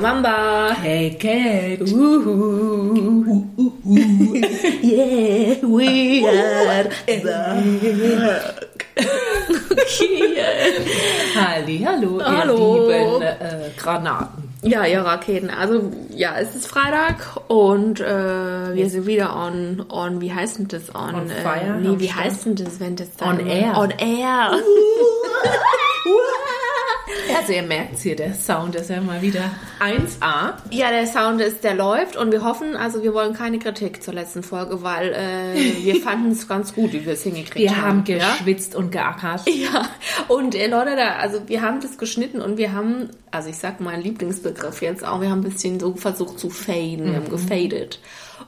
Mamba. Hey Kate. Uhu. yeah, we are back. Halli, hallo, Hallo. ihr lieben äh, Granaten. Ja, ihr Raketen. Also, ja, es ist Freitag und äh, wir sind wieder on, on, wie heißt denn das? On, On äh, fire, nee, am wie heißt denn das, wenn das On dann... air. On air. Also ihr merkt hier, der Sound ist ja mal wieder 1A. Ja, der Sound ist, der läuft und wir hoffen, also wir wollen keine Kritik zur letzten Folge, weil äh, wir fanden es ganz gut, wie wir es hingekriegt Wir haben haben. ja? geschwitzt und geackert. Ja, und äh, Leute, da, also wir haben das geschnitten und wir haben, also ich sag meinen Lieblingsbegriff jetzt auch, wir haben ein bisschen so versucht zu faden, wir haben gefadet.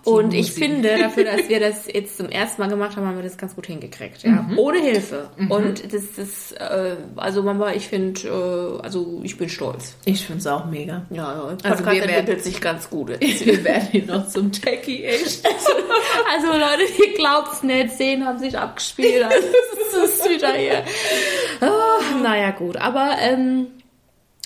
Und ich Musik. finde, dafür, dass wir das jetzt zum ersten Mal gemacht haben, haben wir das ganz gut hingekriegt, ja. Ohne Hilfe. Und das ist, äh, also Mama, ich finde, äh, also ich bin stolz. Ich finde es auch mega. Ja, ja. Also wir werden- entwickelt sich ganz gut. jetzt. Wir werden hier noch zum Techie, echt. Also Leute, ihr glaubt's nicht, Szenen haben sich abgespielt. Also, das ist wieder hier. Ah, naja, gut. Aber ähm,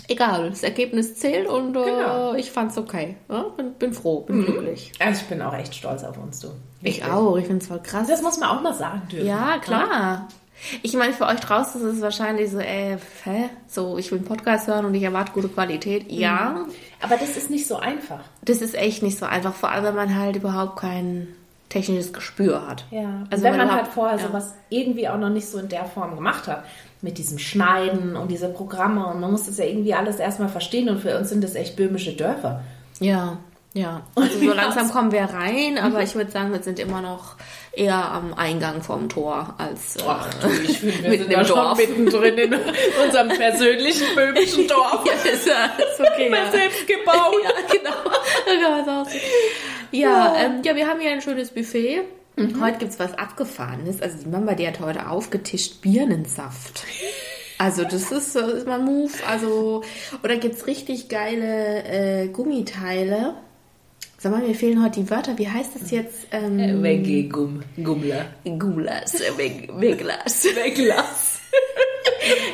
egal, das Ergebnis zählt und äh, Genau. ich fand's okay. Ja, bin, bin froh, bin glücklich. Also ich bin auch echt stolz auf uns, du. Ich auch, ich find's voll krass. Das muss man auch mal sagen dürfen. ja, klar. Ich meine, für euch draußen ist es wahrscheinlich so, äh, hä? So, ich will einen Podcast hören und ich erwarte gute Qualität. Ja, Aber das ist nicht so einfach. das ist echt nicht so einfach, vor allem wenn man halt überhaupt kein technisches Gespür hat. Ja, Also wenn man überhaupt- halt vorher ja. sowas irgendwie auch noch nicht so in der Form gemacht hat, mit diesem Schneiden und diese Programme und man muss das ja irgendwie alles erstmal verstehen und für uns sind das echt böhmische Dörfer. Ja, ja. Also so langsam kommen wir rein, aber ich würde sagen, wir sind immer noch eher am Eingang vom Tor als äh, ich finde, wir Mitten sind im ja schon Dorf. mittendrin in unserem persönlichen böhmischen Dorf. ja, ist, ist okay. Immer ja. selbst gebaut. ja, genau. Ja, ähm, ja, wir haben hier ein schönes Buffet. Heute gibt's was Abgefahrenes. Also die Mama, die hat heute aufgetischt Birnensaft. Also das ist, so- ist mal Move. Also, oder gibt's richtig geile äh, Gummiteile. Sag mal, mir fehlen heute die Wörter. Wie heißt das jetzt? Ähm, Weggegum, Gummler. Gulas, äh, Weg- Weglas. Wegglas.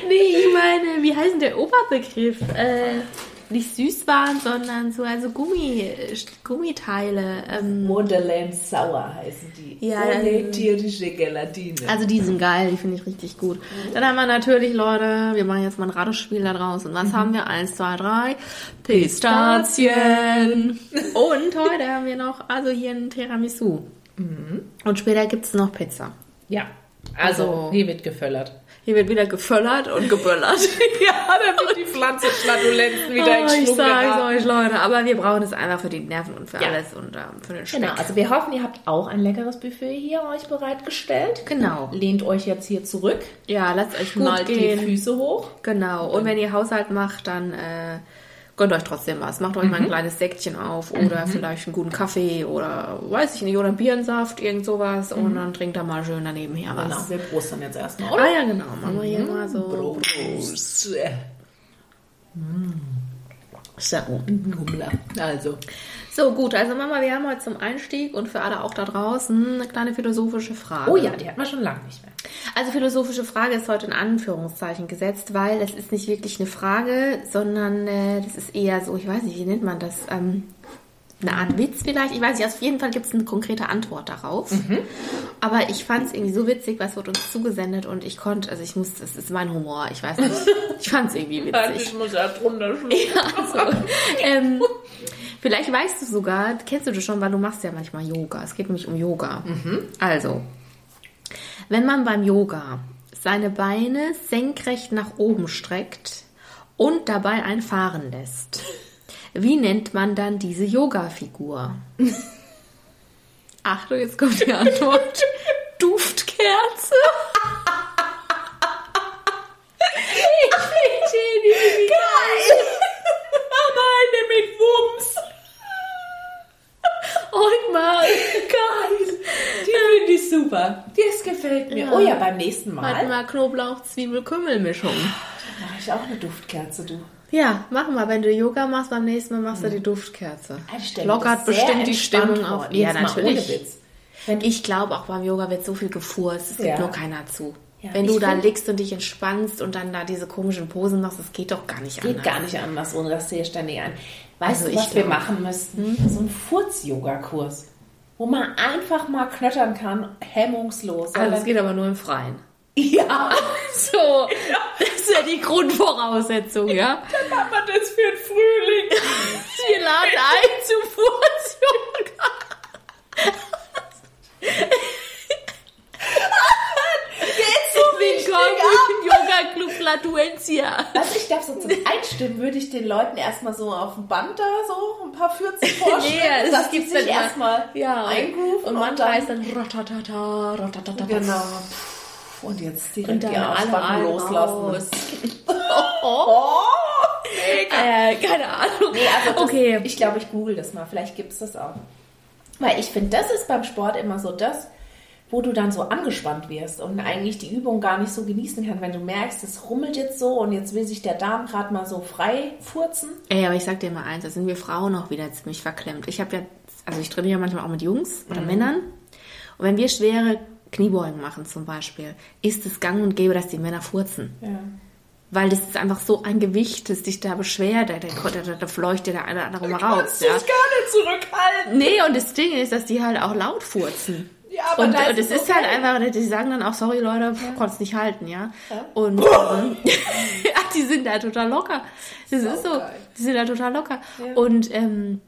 Nee, ich meine, wie heißt denn der Oberbegriff? Äh, nicht Süßwaren, sondern so also Gummi, Gummiteile. Ähm, Wonderland Sauer heißen die. Ja, Ohne tierische Gelatine. also die sind geil, die finde ich richtig gut. Dann haben wir natürlich, Leute, wir machen jetzt mal ein Ratespiel da draußen. Was haben wir? Eins, zwei, drei. Pistazien. Und heute haben wir noch, also hier ein Tiramisu. Und später gibt's noch Pizza. ja, also, Also- hier wird geföllert. Hier wird wieder geföllert und geböllert. ja, da wird die Pflanze Flatulenzen wieder oh, in ich Schwung sag's geraten. euch, Leute. Aber wir brauchen es einfach für die Nerven und für Ja. alles und ähm, für den Speck. Genau, also wir hoffen, ihr habt auch ein leckeres Buffet hier euch bereitgestellt. Genau. Lehnt euch jetzt hier zurück, Ja, lasst euch gut die gehen. Füße hoch. Genau. Und wenn ihr Haushalt macht, dann äh, gönnt euch trotzdem was. Macht euch mal ein kleines Säckchen auf oder vielleicht einen guten Kaffee oder weiß ich nicht, oder einen Birnensaft, irgend sowas. Und dann trinkt da mal schön daneben her was. Genau, wir prostern jetzt erstmal, Ah oder? ja, genau. Machen wir hier mal so. Prost. Gut. Gummler. Also, So gut, also Mama, wir haben heute zum Einstieg und für alle auch da draußen eine kleine philosophische Frage. oh ja, die hat man schon lange nicht mehr. Also philosophische Frage ist heute in Anführungszeichen gesetzt, weil es ist nicht wirklich eine Frage, sondern äh, das ist eher so, ich weiß nicht, wie nennt man das? Ähm, eine Art Witz vielleicht? Ich weiß nicht, auf jeden Fall gibt es eine konkrete Antwort darauf. Aber ich fand es irgendwie so witzig, was wird uns zugesendet und ich konnte, also ich muss, das ist mein Humor, ich weiß nicht, ich fand es irgendwie witzig. muss ja drunter schlucken. Also, ähm, vielleicht weißt du sogar, kennst du das schon, weil du machst ja manchmal Yoga. Es geht nämlich um Yoga. Also, wenn man beim Yoga seine Beine senkrecht nach oben streckt und dabei ein Fahren lässt, wie nennt man dann diese Yoga-Figur? Achtung, jetzt kommt die Antwort. Duftkerze. Ich finde die geil. Aber eine mit Wumms. Und mal. Geil. Die finde ich super. Das gefällt mir. Ja. Oh ja, beim nächsten Mal. Halt mal Knoblauch, Zwiebel, Kümmelmischung. Dann mache ich auch eine Duftkerze, du. Ja, mach mal. Wenn du Yoga machst, beim nächsten Mal machst du die Duftkerze. Mir Lockert bestimmt die Stimmung auf. Ohne Witz. Wenn Ich glaube, auch beim Yoga wird so viel gefurzt. Es gibt Ja. nur keiner zu. Ja, Wenn du da liegst und dich entspannst und dann da diese komischen Posen machst, das geht doch gar nicht Geht anders. gar nicht anders, ohne das sehe ständig ein. Weißt Also du, ich was wir machen müssten? So ein Furz-Yoga-Kurs, wo man einfach mal knöttern kann, hemmungslos. Also es geht aber nur im Freien. ja, So, das ist ja die Grundvoraussetzung, ja? dann machen wir das für den Frühling. Wir laden ein zu Furz-Yoga. Im Yoga-Club Flatuentia. Also ich darf so zum Einstimmen, würde ich den Leuten erstmal so auf dem Band da so ein paar Fürzen vorstellen, Nee, es die gibt sich dann erstmal Ja, eingrooven und manchmal heißt dann ratatata, ratatata. Genau. Und jetzt direkt Und dann die Arschbacken loslassen. raus. Oh, mega. Äh, keine Ahnung. Nee, also das, okay. ich glaube, ich google das mal. Vielleicht gibt es das auch. Weil ich finde, das ist beim Sport immer so das, wo du dann so angespannt wirst und eigentlich die Übung gar nicht so genießen kann, wenn du merkst, es rummelt jetzt so und jetzt will sich der Darm gerade mal so frei furzen. Ey, aber ich sag dir mal eins, da sind wir Frauen auch wieder ziemlich verklemmt. Ich habe ja, also ich trainiere ja manchmal auch mit Jungs oder Männern. Und wenn wir schwere Kniebeugen machen zum Beispiel, ist es gang und gäbe, dass die Männer furzen. Ja. Weil das ist einfach so ein Gewicht, das dich da beschwert, da, da, da, fleucht dir der eine oder andere mal raus. Kannst dich Ja. gar nicht zurückhalten. Nee, und das Ding ist, dass die halt auch laut furzen. Ja, aber und, da und ist es ist okay. halt einfach, die sagen dann auch, sorry Leute, ja. konnt's nicht halten, ja. Und ähm, ja, die sind da total locker. Das ist so, geil. die sind da total locker. Ja. Und ähm,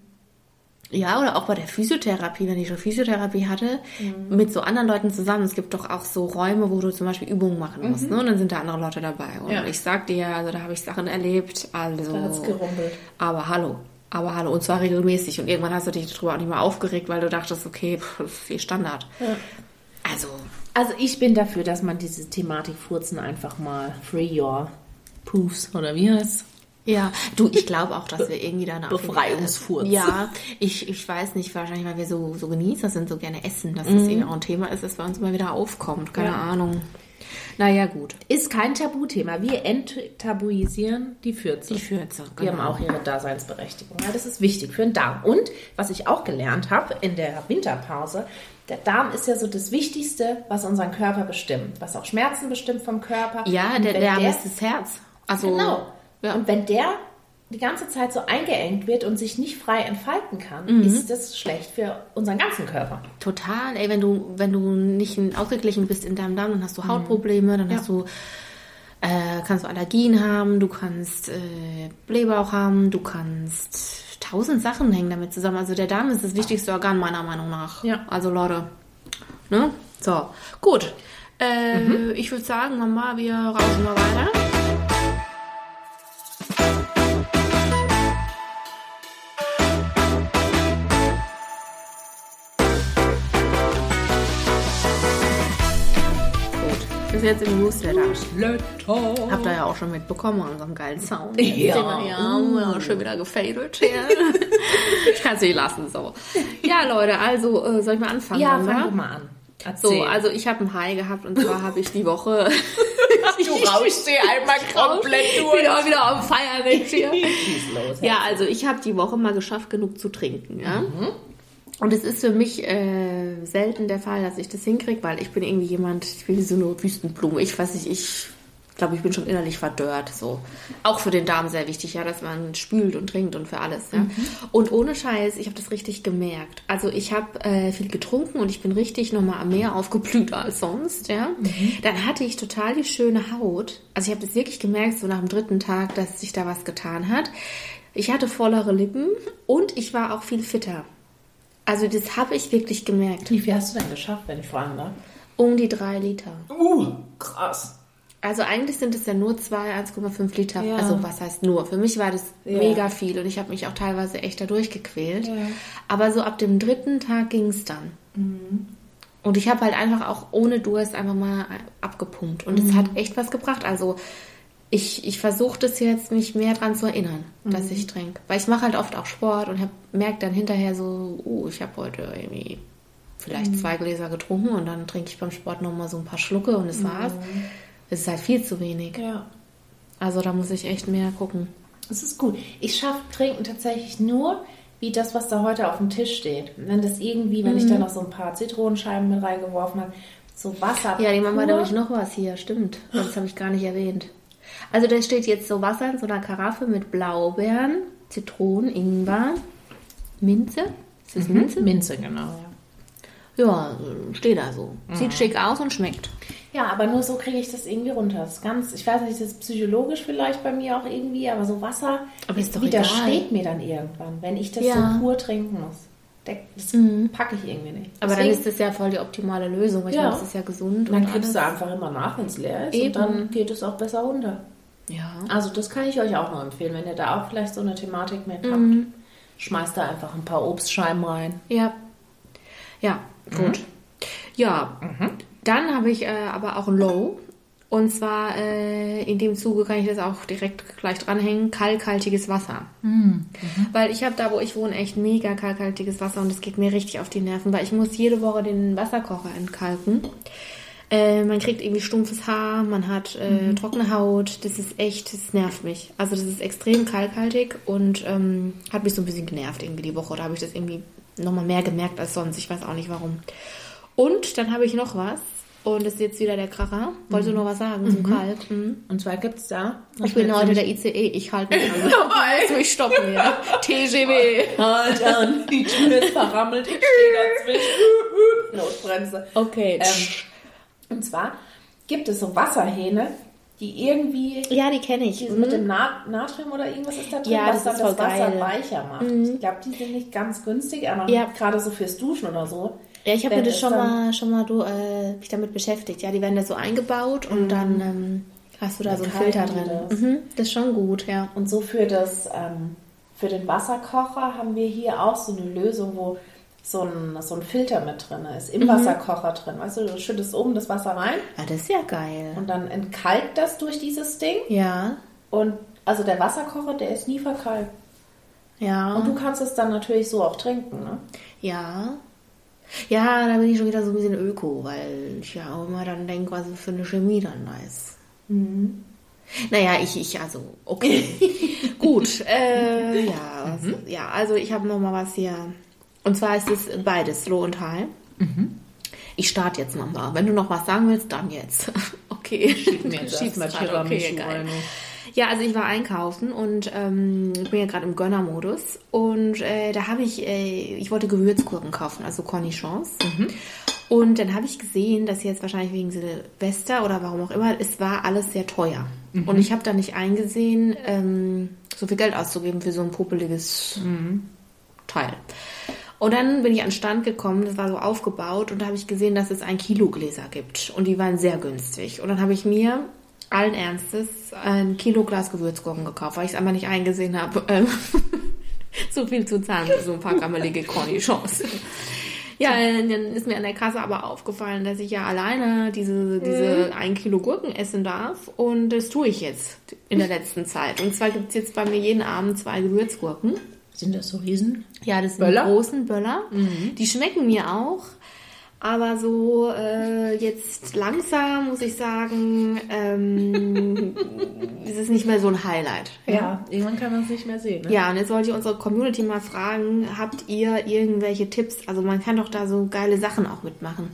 ja, oder auch bei der Physiotherapie, wenn ich schon Physiotherapie hatte, Mhm. mit so anderen Leuten zusammen. Es gibt doch auch so Räume, wo du zum Beispiel Übungen machen musst, ne? Und dann sind da andere Leute dabei. Und Mhm. Ja. ich sag dir, also da habe ich Sachen erlebt, also. Da hat's gerumpelt. Aber hallo. Aber hallo. Und zwar regelmäßig. Und irgendwann hast du dich darüber auch nicht mehr aufgeregt, weil du dachtest, okay, pff, ist eh Standard. Also, Also ich bin dafür, dass man diese Thematik Furzen einfach mal free your poofs oder wie heißt ja. Du, ich glaube auch, dass wir irgendwie da eine Befreiungsfurz. Ja, ich, ich weiß nicht, wahrscheinlich, weil wir so, so Genießer sind, so gerne essen, dass Mhm. das irgendwie auch ein Thema ist, das bei uns immer wieder aufkommt. Keine Ja. Ahnung. Naja, gut. Ist kein Tabuthema. Wir enttabuisieren die Fürze. Die Fürze. Die haben auch ihre Daseinsberechtigung. Ja, das ist wichtig für den Darm. Und was ich auch gelernt habe in der Winterpause, der Darm ist ja so das Wichtigste, was unseren Körper bestimmt, was auch Schmerzen bestimmt vom Körper. Ja, der, der, ist das Herz. Also, Genau. Ja. Und wenn der die ganze Zeit so eingeengt wird und sich nicht frei entfalten kann, Mhm. ist das schlecht für unseren ganzen Körper. Total, ey, wenn du, wenn du nicht ausgeglichen bist in deinem Darm, dann hast du Hautprobleme, dann hast du, äh, kannst du Allergien haben, du kannst äh, Blähbauch haben, du kannst tausend Sachen hängen damit zusammen. Also der Darm ist das wichtigste Organ meiner Meinung nach. Ja. Also Leute, ne? So, gut. Äh, Ich würde sagen, Mama, wir rausen mal weiter. Jetzt im Newsletter. Habt ihr ja auch schon mitbekommen, unseren geilen Sound. Ja. Wir- ja, ja schon wieder gefadet. Ja. ich kann es nicht lassen, so. Ja, Leute, also, äh, soll ich mal anfangen? Ja, fang du mal an. So, Erzähl. also ich habe ein High gehabt und zwar habe ich die Woche. du rauschst dir einmal komplett Ich bin durch. auch wieder am Feiern jetzt hier. Los. Ja, also ich habe die Woche mal geschafft, genug zu trinken, ja. Und es ist für mich äh, selten der Fall, dass ich das hinkriege, weil ich bin irgendwie jemand, ich bin so eine Wüstenblume. Ich weiß nicht, ich glaube, ich bin schon innerlich verdörrt. So. Auch für den Darm sehr wichtig, ja, dass man spült und trinkt und für alles. Ja. Und ohne Scheiß, ich habe das richtig gemerkt. Also ich habe äh, viel getrunken und ich bin richtig nochmal mehr aufgeblüht als sonst, ja. Dann hatte ich total die schöne Haut. Also ich habe das wirklich gemerkt, so nach dem dritten Tag, dass sich da was getan hat. Ich hatte vollere Lippen und ich war auch viel fitter. Also das habe ich wirklich gemerkt. Wie viel hast du denn geschafft, wenn ich fragen darf? Um die drei Liter. Uh, krass. Also eigentlich sind es ja nur zwei 1,5 Liter. Ja. Also was heißt nur? Für mich war das Ja. mega viel und ich habe mich auch teilweise echt da durchgequält. Ja. Aber so ab dem dritten Tag ging es dann. Mhm. Und ich habe halt einfach auch ohne Durst einfach mal abgepumpt. Und es Mhm. hat echt was gebracht. Also ich, ich versuche das jetzt, mich mehr dran zu erinnern, dass Mhm. ich trinke. Weil ich mache halt oft auch Sport und merke dann hinterher so, uh, ich habe heute irgendwie vielleicht Mhm. zwei Gläser getrunken und dann trinke ich beim Sport nochmal so ein paar Schlucke und das war's. Es ist halt viel zu wenig. Ja. Also da muss ich echt mehr gucken. Das ist gut. Ich schaffe Trinken tatsächlich nur wie das, was da heute auf dem Tisch steht. Wenn das irgendwie, wenn ich da noch so ein paar Zitronenscheiben mit reingeworfen habe, so Wasser. Ja, die Mama hat nämlich noch was hier, stimmt. Das habe ich gar nicht erwähnt. Also da steht jetzt so Wasser in so einer Karaffe mit Blaubeeren, Zitronen, Ingwer, Minze. Ist das Minze? Minze, genau. Ja. Ja, steht da so. Sieht schick aus und schmeckt. Ja, aber nur so kriege ich das irgendwie runter. Das ist ganz, ich weiß nicht, das ist psychologisch vielleicht bei mir auch irgendwie, aber so Wasser Aber ist doch widersteht mir dann irgendwann, wenn ich das Ja. so pur trinken muss. Das packe ich irgendwie nicht. Aber dann Deswegen- ist das ja voll die optimale Lösung. weil Ich Ja. meine, das ist ja gesund. dann alles. du einfach immer nach, wenn es leer ist Eben. und dann geht es auch besser runter. Ja. Also das kann ich euch auch noch empfehlen, wenn ihr da auch vielleicht so eine Thematik mit habt. Mhm. Schmeißt da einfach ein paar Obstscheiben rein. Ja. Ja, gut. Ja, dann habe ich äh, aber auch ein Low. Und zwar äh, in dem Zuge kann ich das auch direkt gleich dranhängen, kalkhaltiges Wasser. Weil ich habe da, wo ich wohne, echt mega kalkhaltiges Wasser und es geht mir richtig auf die Nerven, weil ich muss jede Woche den Wasserkocher entkalken. Äh, man kriegt irgendwie stumpfes Haar, man hat äh, trockene Haut. Das ist echt, das nervt mich. Also das ist extrem kalkhaltig und ähm, hat mich so ein bisschen genervt irgendwie die Woche. Da habe ich das irgendwie nochmal mehr gemerkt als sonst. Ich weiß auch nicht warum. Und dann habe ich noch was. Und das ist jetzt wieder der Kracher. Wolltest du noch was sagen zum Kalk? Mhm. Und zwar gibt es da. Ich bin heute der ICE. Ich halte mich an. Lass mich stoppen hier. TGW. Halt an, die Tür ist verrammelt, ich stehe dazwischen. Notbremse. Okay. Ähm, und zwar gibt es so Wasserhähne, die irgendwie ja, die kenne ich. mit dem Na Natrium oder irgendwas ist da drin, Ja, was das dann das Wasser geil. Mhm. weicher macht. Ich glaube, die sind nicht ganz günstig, aber Ja. gerade so fürs Duschen oder so. Ja, ich habe mir das schon mal, schon mal du, äh, mich damit beschäftigt. Ja, die werden da so eingebaut und dann ähm, hast du da so einen Filter drin. das. Mhm, das ist schon gut, ja. Und so für das, ähm, für den Wasserkocher haben wir hier auch so eine Lösung, wo so ein, so ein Filter mit drin ist, Mhm. im Wasserkocher drin. Weißt du, du schüttest oben das Wasser rein Ah, das ist ja geil. und dann entkalkt das durch dieses Ding. Ja, Und also der Wasserkocher, der ist nie verkalkt. ja. Und du kannst es dann natürlich so auch trinken, ne? Ja. Ja, da bin ich schon wieder so ein bisschen öko, weil ich ja auch immer dann denke, was für eine Chemie dann da ist. Naja, ich, ich, also, okay. Gut, äh, ja, also, ja, also ich habe noch mal was hier. Und zwar ist es beides, Low und High. Ich starte jetzt noch mal. Wenn du noch was sagen willst, dann jetzt. Okay. mir Schieb's erstmal grad. Tiramisu geil. rein. Ja, also ich war einkaufen und ähm, ich bin ja gerade im Gönnermodus und äh, da habe ich, äh, ich wollte Gewürzgurken kaufen, also Cornichons. Und dann habe ich gesehen, dass jetzt wahrscheinlich wegen Silvester oder warum auch immer, es war alles sehr teuer. Und ich habe da nicht eingesehen, ähm, so viel Geld auszugeben für so ein popeliges Teil. Und dann bin ich an den Stand gekommen, das war so aufgebaut und da habe ich gesehen, dass es ein Kilo Gläser gibt und die waren sehr günstig. Und dann habe ich mir allen Ernstes ein Kilo Glas Gewürzgurken gekauft, weil ich es einfach nicht eingesehen habe, ähm, so viel zu zahlen für so ein paar grammelige Cornichons. Ja, dann ist mir an der Kasse aber aufgefallen, dass ich ja alleine diese, diese ein Kilo Gurken essen darf. Und das tue ich jetzt in der letzten Zeit. Und zwar gibt es jetzt bei mir jeden Abend zwei Gewürzgurken. Sind das so Riesen? Ja, das sind Böller? die großen Böller. Die schmecken mir auch. Aber so äh, jetzt langsam, muss ich sagen, ähm, ist es nicht mehr so ein Highlight. Ja, irgendwann kann man es nicht mehr sehen. Ne? Ja, und jetzt wollte ich unsere Community mal fragen, habt ihr irgendwelche Tipps? Also man kann doch da so geile Sachen auch mitmachen.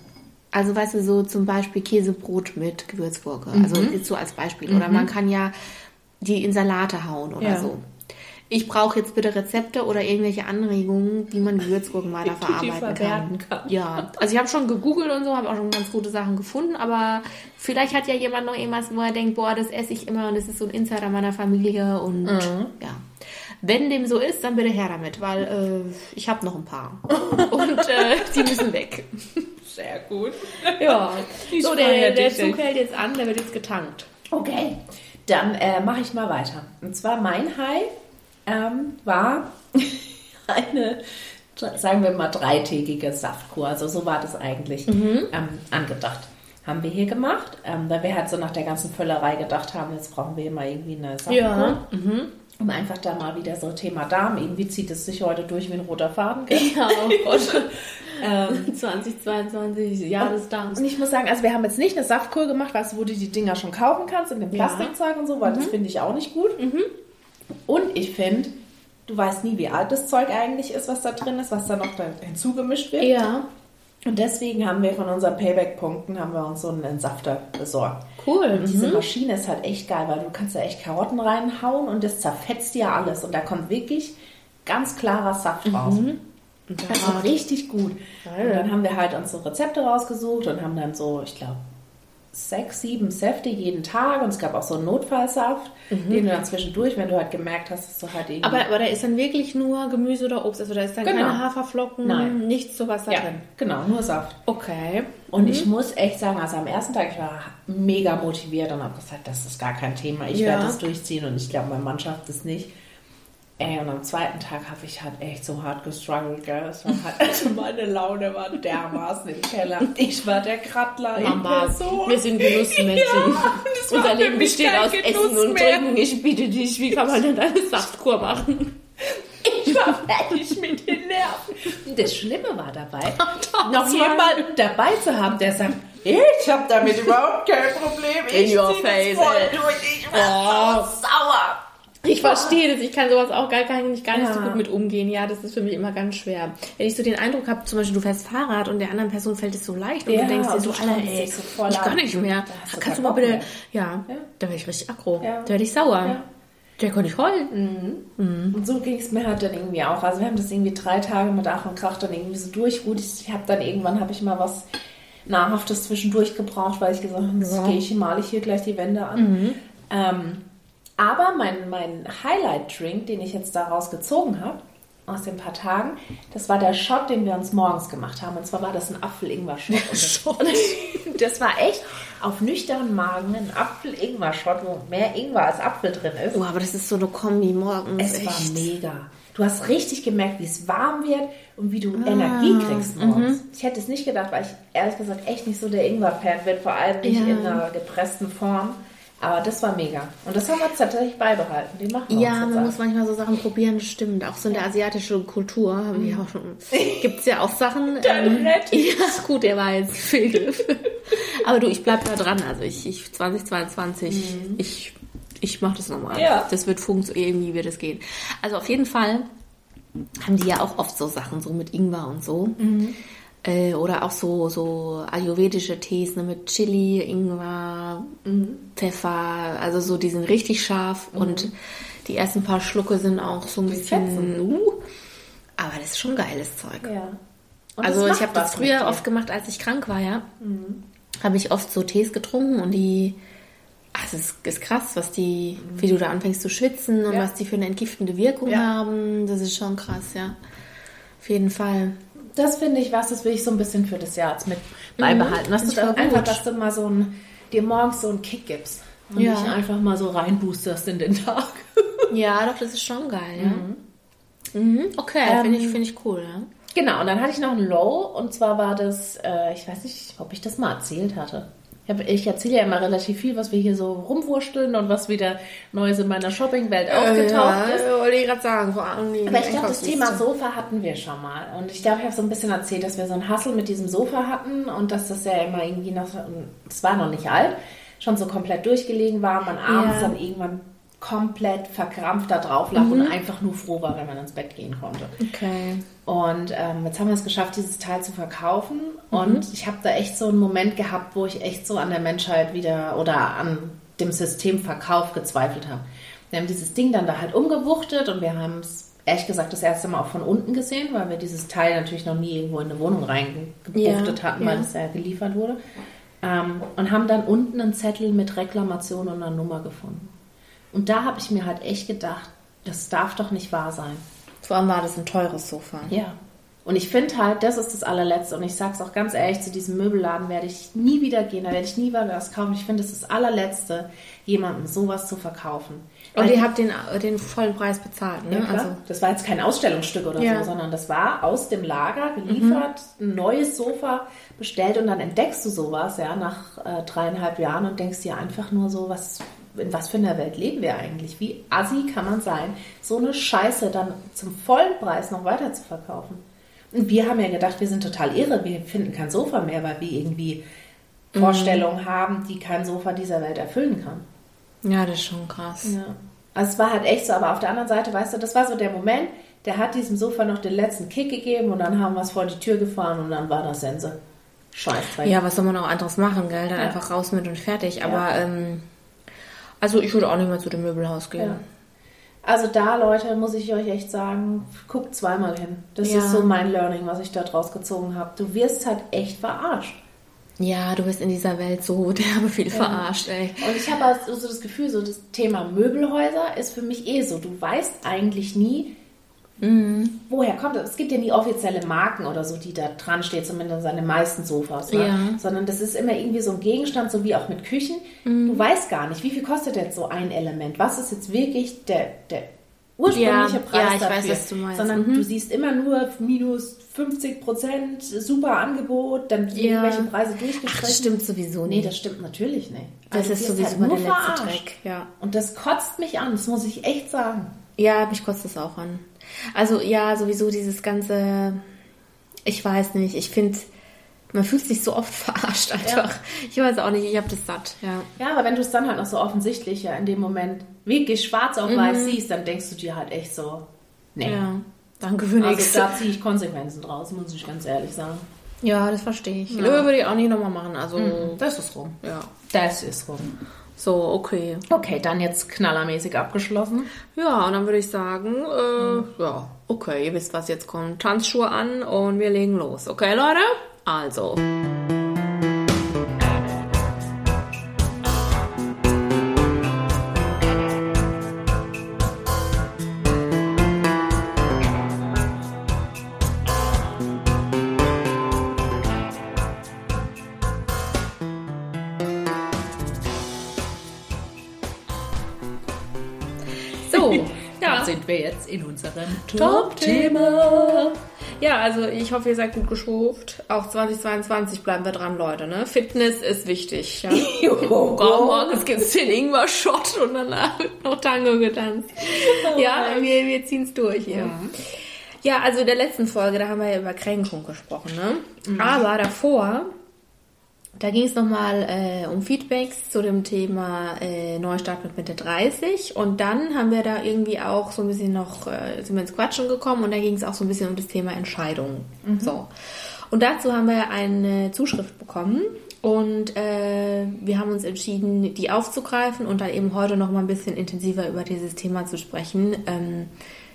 Also weißt du, so zum Beispiel Käsebrot mit Gewürzgurke. Also Mhm. jetzt so als Beispiel. Oder man kann ja die in Salate hauen oder Ja. so. Ich brauche jetzt bitte Rezepte oder irgendwelche Anregungen, wie man Gewürzgurken weiter verarbeiten kann. kann. Ja, also ich habe schon gegoogelt und so, habe auch schon ganz gute Sachen gefunden, aber vielleicht hat ja jemand noch irgendwas, wo er denkt, boah, das esse ich immer und das ist so ein Insider meiner Familie und Mhm. ja. Wenn dem so ist, dann bitte her damit, weil äh, ich habe noch ein paar und äh, die müssen weg. Sehr gut. Ja, Ich so der, der Zug hält jetzt an, der wird jetzt getankt. Okay, dann äh, mache ich mal weiter. Und zwar mein High ähm, war eine, sagen wir mal, dreitägige Saftkur. Also so war das eigentlich ähm, angedacht. Haben wir hier gemacht, ähm, weil wir halt so nach der ganzen Völlerei gedacht haben, jetzt brauchen wir mal irgendwie eine Saftkur. Ja. Um einfach da mal wieder so Thema Darm, irgendwie zieht es sich heute durch wie ein roter Faden. Gell? Ja, oh Gott. 2022, Jahr des Darms. Und ich muss sagen, also wir haben jetzt nicht eine Saftkur gemacht, weißt du, wo du die Dinger schon kaufen kannst in dem Ja. Plastikzeug und so, weil das finde ich auch nicht gut. Und ich finde, du weißt nie, wie alt das Zeug eigentlich ist, was da drin ist, was da noch da hinzugemischt wird. Ja. Und deswegen haben wir von unseren Payback-Punkten haben wir uns so einen Entsafter besorgt. Cool. Und diese Mhm. Maschine ist halt echt geil, weil du kannst da echt Karotten reinhauen und das zerfetzt dir alles. Und da kommt wirklich ganz klarer Saft raus. Das ist richtig gut. Geil. Und dann haben wir halt uns so Rezepte rausgesucht und haben dann so, ich glaube, sechs, sieben Säfte jeden Tag. Und es gab auch so einen Notfallsaft, den du dann zwischendurch, wenn du halt gemerkt hast, dass du halt irgendwie... Aber, aber da ist dann wirklich nur Gemüse oder Obst, also da ist dann Genau. keine Haferflocken, Nein. nichts sowas da ja, drin. genau, nur Saft. Okay. Und ich muss echt sagen, also am ersten Tag, ich war mega motiviert und habe gesagt, das ist gar kein Thema. Ich Ja. werde das durchziehen und ich glaube, meine Mannschaft ist nicht. Ey, und am zweiten Tag habe ich halt echt so hart gestruggelt, gell. Es war halt, also meine Laune war dermaßen im Keller. Ich war der Krattler in Mama, Person. wir sind Genussmenschen. das war Unser Leben besteht aus Genuss Essen und mehr. Trinken. Ich bitte dich, wie kann man denn eine Saftkur machen? Ich war fertig mit den Nerven. Das Schlimme war dabei, Das noch jemanden dabei zu haben, der sagt, ich habe damit überhaupt kein Problem. In Ich your zieh face, das voll ey. durch. Ich war Oh. so sauer. Ich verstehe das, ich kann sowas auch gar, kann ich gar nicht so Ja. gut mit umgehen. Ja, das ist für mich immer ganz schwer. Wenn ich so den Eindruck habe, zum Beispiel du fährst Fahrrad und der anderen Person fällt es so leicht und Ja, du denkst dir so, Alter, ey, so voll ich kann an. nicht mehr. Du Kannst du mal bitte, ja, Ja. da werde ich richtig aggro. Da werde ich sauer. Ja. Da konnte ich heulen. Und so ging es mir halt dann irgendwie auch. Also wir haben das irgendwie drei Tage mit Ach und Krach dann irgendwie so durch. Gut, ich habe dann irgendwann habe ich mal was Nahrhaftes zwischendurch gebraucht, weil ich gesagt habe, jetzt gehe ich, male ich hier gleich die Wände an. Ähm, aber mein, mein Highlight-Drink, den ich jetzt daraus gezogen habe, aus den paar Tagen, das war der Shot, den wir uns morgens gemacht haben. Und zwar war das ein Apfel-Ingwer-Shot. Das, war echt auf nüchternen Magen ein Apfel-Ingwer-Shot, wo mehr Ingwer als Apfel drin ist. Oh, aber das ist so eine Kombi morgens. Es echt. war mega. Du hast richtig gemerkt, wie es warm wird und wie du Energie kriegst morgens. Ich hätte es nicht gedacht, weil ich ehrlich gesagt echt nicht so der Ingwer-Fan bin, vor allem nicht Ja. in einer gepressten Form. Aber das war mega. Und das haben wir tatsächlich beibehalten. Den machen Ja, man jetzt muss manchmal so Sachen probieren, das stimmt. Auch so in der asiatischen Kultur haben wir auch schon. Gibt es ja auch Sachen. Dann rett ja, gut, der war jetzt Fehlgriff. Aber du, ich bleib da dran. Also ich, ich 2022, ich, ich mache das nochmal. Ja. Das wird funktionieren, irgendwie wird es gehen. Also auf jeden Fall haben die ja auch oft so Sachen, so mit Ingwer und so. Äh, oder auch so, so ayurvedische Tees ne, mit Chili, Ingwer, Pfeffer. Also so, die sind richtig scharf und die ersten paar Schlucke sind auch so ein bisschen. fetzen. Uh, aber das ist schon geiles Zeug. Ja. Also ich habe das früher oft gemacht, als ich krank war, ja. Habe ich oft so Tees getrunken und die. Ach, es ist, ist krass, was die, wie du da anfängst zu schwitzen und Ja. was die für eine entgiftende Wirkung Ja. haben. Das ist schon krass, ja. Auf jeden Fall. Das finde ich was, das will ich so ein bisschen für das Jahr jetzt mit beibehalten. Dass Finde du dann einfach, dass du mal so ein, dir morgens so einen Kick gibst. Und Ja. dich einfach mal so reinboosterst in den Tag. Ja, doch, das ist schon geil, ja. Mhm. Okay, Ähm, finde ich, finde ich cool, ja. Genau, und dann hatte ich noch ein Low und zwar war das, äh, ich weiß nicht, ob ich das mal erzählt hatte. Ich, hab- ich erzähle ja immer relativ viel, was wir hier so rumwursteln und was wieder Neues in meiner Shoppingwelt aufgetaucht ist. ja, wollte ich gerade sagen. Vor allem die Aber ich glaube, das Thema. Sofa hatten wir schon mal. Und ich glaube, ich habe so ein bisschen erzählt, dass wir so einen Hassel mit diesem Sofa hatten und dass das ja immer irgendwie noch, es war noch nicht alt, schon so komplett durchgelegen war, man abends Ja. dann irgendwann komplett verkrampft da drauf lag und einfach nur froh war, wenn man ins Bett gehen konnte. Okay. Und ähm, jetzt haben wir es geschafft, dieses Teil zu verkaufen. Und ich habe da echt so einen Moment gehabt, wo ich echt so an der Menschheit wieder oder an dem System Verkauf gezweifelt habe. Wir haben dieses Ding dann da halt umgewuchtet und wir haben es ehrlich gesagt das erste Mal auch von unten gesehen, weil wir dieses Teil natürlich noch nie irgendwo in eine Wohnung reingebuchtet Ja, hatten, weil ja. es ja geliefert wurde. Ähm, und haben dann unten einen Zettel mit Reklamation und einer Nummer gefunden. Und da habe ich mir halt echt gedacht, das darf doch nicht wahr sein. Vor allem war das ein teures Sofa. Ja. Und ich finde halt, das ist das allerletzte. Und ich sage es auch ganz ehrlich, zu diesem Möbelladen werde ich nie wieder gehen, da werde ich nie wieder was kaufen. Ich finde, das ist das allerletzte, jemandem sowas zu verkaufen. Und Weil ihr habt den, den vollen Preis bezahlt, ne? ja, also, das war jetzt kein Ausstellungsstück oder Ja. so, sondern das war aus dem Lager geliefert, ein neues Sofa bestellt und dann entdeckst du sowas, ja, nach äh, dreieinhalb Jahren und denkst dir einfach nur so, was, in was für einer Welt leben wir eigentlich? Wie assi kann man sein, so eine Scheiße dann zum vollen Preis noch weiter zu verkaufen? Und wir haben ja gedacht, wir sind total irre, wir finden kein Sofa mehr, weil wir irgendwie Vorstellungen haben, die kein Sofa dieser Welt erfüllen kann. ja, das ist schon krass. Ja. Also es war halt echt so, aber auf der anderen Seite, weißt du, das war so der Moment, der hat diesem Sofa noch den letzten Kick gegeben und dann haben wir es vor die Tür gefahren und dann war das Sense. Scheiß Ja, was soll man auch anderes machen, gell? Dann ja. einfach raus mit und fertig. Aber, ja. ähm, also ich würde auch nicht mehr zu dem Möbelhaus gehen. Ja. Also da, Leute, muss ich euch echt sagen, guckt zweimal hin. Das ist so mein Learning, was ich da draus gezogen habe. Du wirst halt echt verarscht. Ja, du bist in dieser Welt so derbe viel ja. verarscht, ey. Und ich habe also so das Gefühl, so das Thema Möbelhäuser ist für mich eh so. Du weißt eigentlich nie, mhm. woher kommt das. Es gibt ja nie offizielle Marken oder so, die da dran steht, zumindest an den meisten Sofas. Ne? Ja. Sondern das ist immer irgendwie so ein Gegenstand, so wie auch mit Küchen. Mhm. Du weißt gar nicht, wie viel kostet jetzt so ein Element? Was ist jetzt wirklich der, der ursprüngliche ja, Preis ja, ich dafür, weiß, was du meinst. sondern mhm. du siehst immer nur minus 50 Prozent, super Angebot, dann ja. irgendwelche Preise durchgestrichen. Ach, das stimmt sowieso nicht. Nee, das stimmt natürlich nicht. Das also ist sowieso halt nur der letzte Dreck. Ja. Und das kotzt mich an, das muss ich echt sagen. Ja, mich kotzt das auch an. Also ja, sowieso dieses ganze, ich weiß nicht, ich finde man fühlt sich so oft verarscht einfach. Ja. Ich weiß auch nicht, ich habe das satt. Ja. ja, aber wenn du es dann halt noch so offensichtlich ja in dem Moment wirklich schwarz auf weiß mhm. siehst, dann denkst du dir halt echt so, nee. Ja, danke für nichts. Also da ziehe ich Konsequenzen draus, muss ich ganz ehrlich sagen. Ja, das verstehe ich. Ja. Löwe würde ich auch nicht nochmal machen. Also, mhm. das ist rum. Ja. Das ist rum. So, okay. Okay, dann jetzt knallermäßig abgeschlossen. Ja, und dann würde ich sagen, äh, mhm. ja, okay, ihr wisst, was jetzt kommt. Tanzschuhe an und wir legen los. Okay, Leute? Also. Wir jetzt in unserem Top-Thema. Ja, also ich hoffe, ihr seid gut geschruft. Auch 2022 bleiben wir dran, Leute. Ne? Fitness ist wichtig. Ja? oh, morgens gibt es den Ingwer-Shot und danach wird noch Tango getanzt. Oh ja, wir, wir ziehen es durch hier. Ja. ja, also in der letzten Folge, da haben wir ja über Kränkung gesprochen. Ne? Mhm. Aber davor da ging es nochmal äh, um Feedbacks zu dem Thema äh, Neustart mit Mitte 30 und dann haben wir da irgendwie auch so ein bisschen noch, äh, sind wir ins Quatschen gekommen und da ging es auch so ein bisschen um das Thema Entscheidungen. Mhm. So. Und dazu haben wir eine Zuschrift bekommen und äh, wir haben uns entschieden, die aufzugreifen und dann eben heute nochmal ein bisschen intensiver über dieses Thema zu sprechen. Ähm,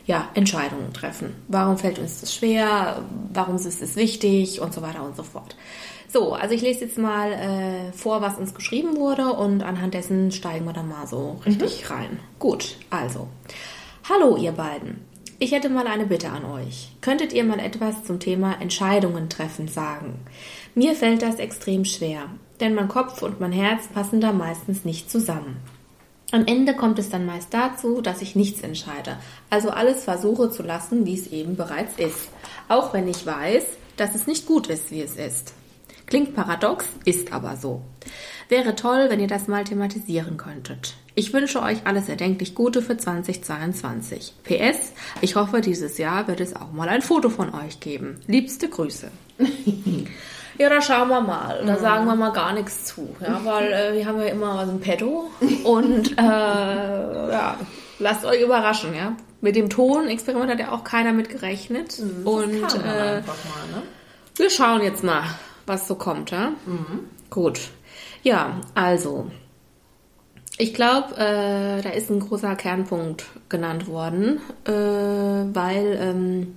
ja, Entscheidungen treffen. Warum fällt uns das schwer? Warum ist es wichtig? Und so weiter und so fort. So, also ich lese jetzt mal äh, vor, was uns geschrieben wurde und anhand dessen steigen wir dann mal so richtig mhm. rein. Gut, also. Hallo ihr beiden. Ich hätte mal eine Bitte an euch. Könntet ihr mal etwas zum Thema Entscheidungen treffen sagen? Mir fällt das extrem schwer, denn mein Kopf und mein Herz passen da meistens nicht zusammen. Am Ende kommt es dann meist dazu, dass ich nichts entscheide, also alles versuche zu lassen, wie es eben bereits ist, auch wenn ich weiß, dass es nicht gut ist, wie es ist. Klingt paradox, ist aber so. Wäre toll, wenn ihr das mal thematisieren könntet. Ich wünsche euch alles erdenklich Gute für 2022. PS, ich hoffe, dieses Jahr wird es auch mal ein Foto von euch geben. Liebste Grüße. ja, da schauen wir mal. Da sagen wir mal gar nichts zu. Ja, weil äh, wir haben ja immer was im Petto. Und äh, ja, lasst euch überraschen, ja. Mit dem Ton-Experiment hat ja auch keiner mit gerechnet. Mhm, und äh, mal, ne? wir schauen jetzt mal, was so kommt, ja? Mhm. Gut. Ja, also. Ich glaube, äh, da ist ein großer Kernpunkt genannt worden, äh, weil, ähm,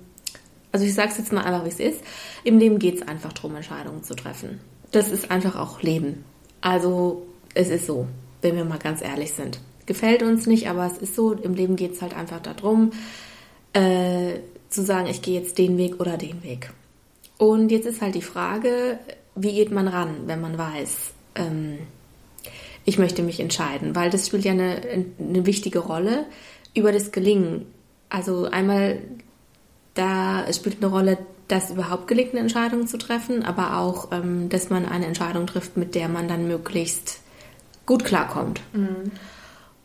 also ich sage es jetzt mal einfach, wie es ist. Im Leben geht es einfach darum, Entscheidungen zu treffen. Das ist einfach auch Leben. Also es ist so, wenn wir mal ganz ehrlich sind. Gefällt uns nicht, aber es ist so, im Leben geht es halt einfach darum, äh, zu sagen, ich gehe jetzt den Weg oder den Weg. Und jetzt ist halt die Frage, wie geht man ran, wenn man weiß, ähm, ich möchte mich entscheiden, weil das spielt ja eine, eine wichtige Rolle über das Gelingen. Also einmal, da spielt eine Rolle, das überhaupt gelingt, eine Entscheidung zu treffen, aber auch, ähm, dass man eine Entscheidung trifft, mit der man dann möglichst gut klarkommt. Mhm.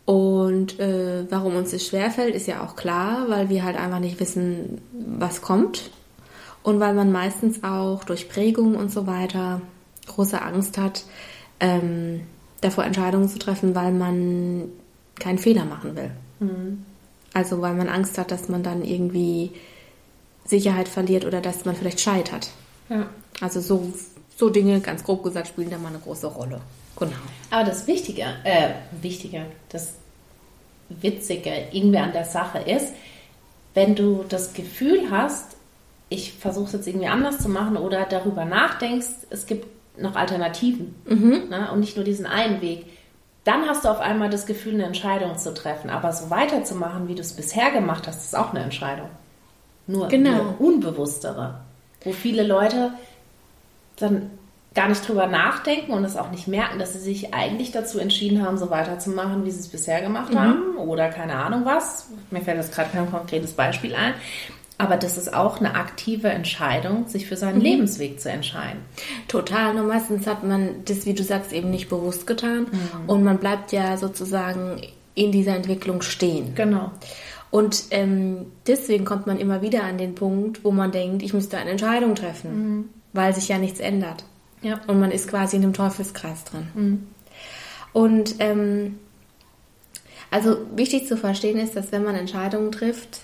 Und äh, warum uns das schwerfällt, ist ja auch klar, weil wir halt einfach nicht wissen, was kommt und weil man meistens auch durch Prägung und so weiter große Angst hat, ähm, davor Entscheidungen zu treffen, weil man keinen Fehler machen will. Mhm. Also weil man Angst hat, dass man dann irgendwie Sicherheit verliert oder dass man vielleicht scheitert. Ja. Also so, so Dinge, ganz grob gesagt, spielen da mal eine große Rolle. Genau. Aber das Wichtige, äh, Wichtige, das Witzige irgendwie an der Sache ist, wenn du das Gefühl hast, ich versuche es jetzt irgendwie anders zu machen oder darüber nachdenkst, es gibt noch Alternativen ne, und nicht nur diesen einen Weg, dann hast du auf einmal das Gefühl, eine Entscheidung zu treffen. Aber so weiterzumachen, wie du es bisher gemacht hast, ist auch eine Entscheidung. Nur Genau. eine unbewusstere, wo viele Leute dann gar nicht drüber nachdenken und es auch nicht merken, dass sie sich eigentlich dazu entschieden haben, so weiterzumachen, wie sie es bisher gemacht haben oder keine Ahnung was. Mir fällt jetzt gerade kein konkretes Beispiel ein. Aber das ist auch eine aktive Entscheidung, sich für seinen Lebensweg zu entscheiden. Total, nur meistens hat man das, wie du sagst, eben nicht bewusst getan und man bleibt ja sozusagen in dieser Entwicklung stehen. Genau. Und ähm, deswegen kommt man immer wieder an den Punkt, wo man denkt, ich müsste eine Entscheidung treffen, weil sich ja nichts ändert. Ja. Und man ist quasi in einem Teufelskreis drin. Und ähm, also wichtig zu verstehen ist, dass wenn man Entscheidungen trifft,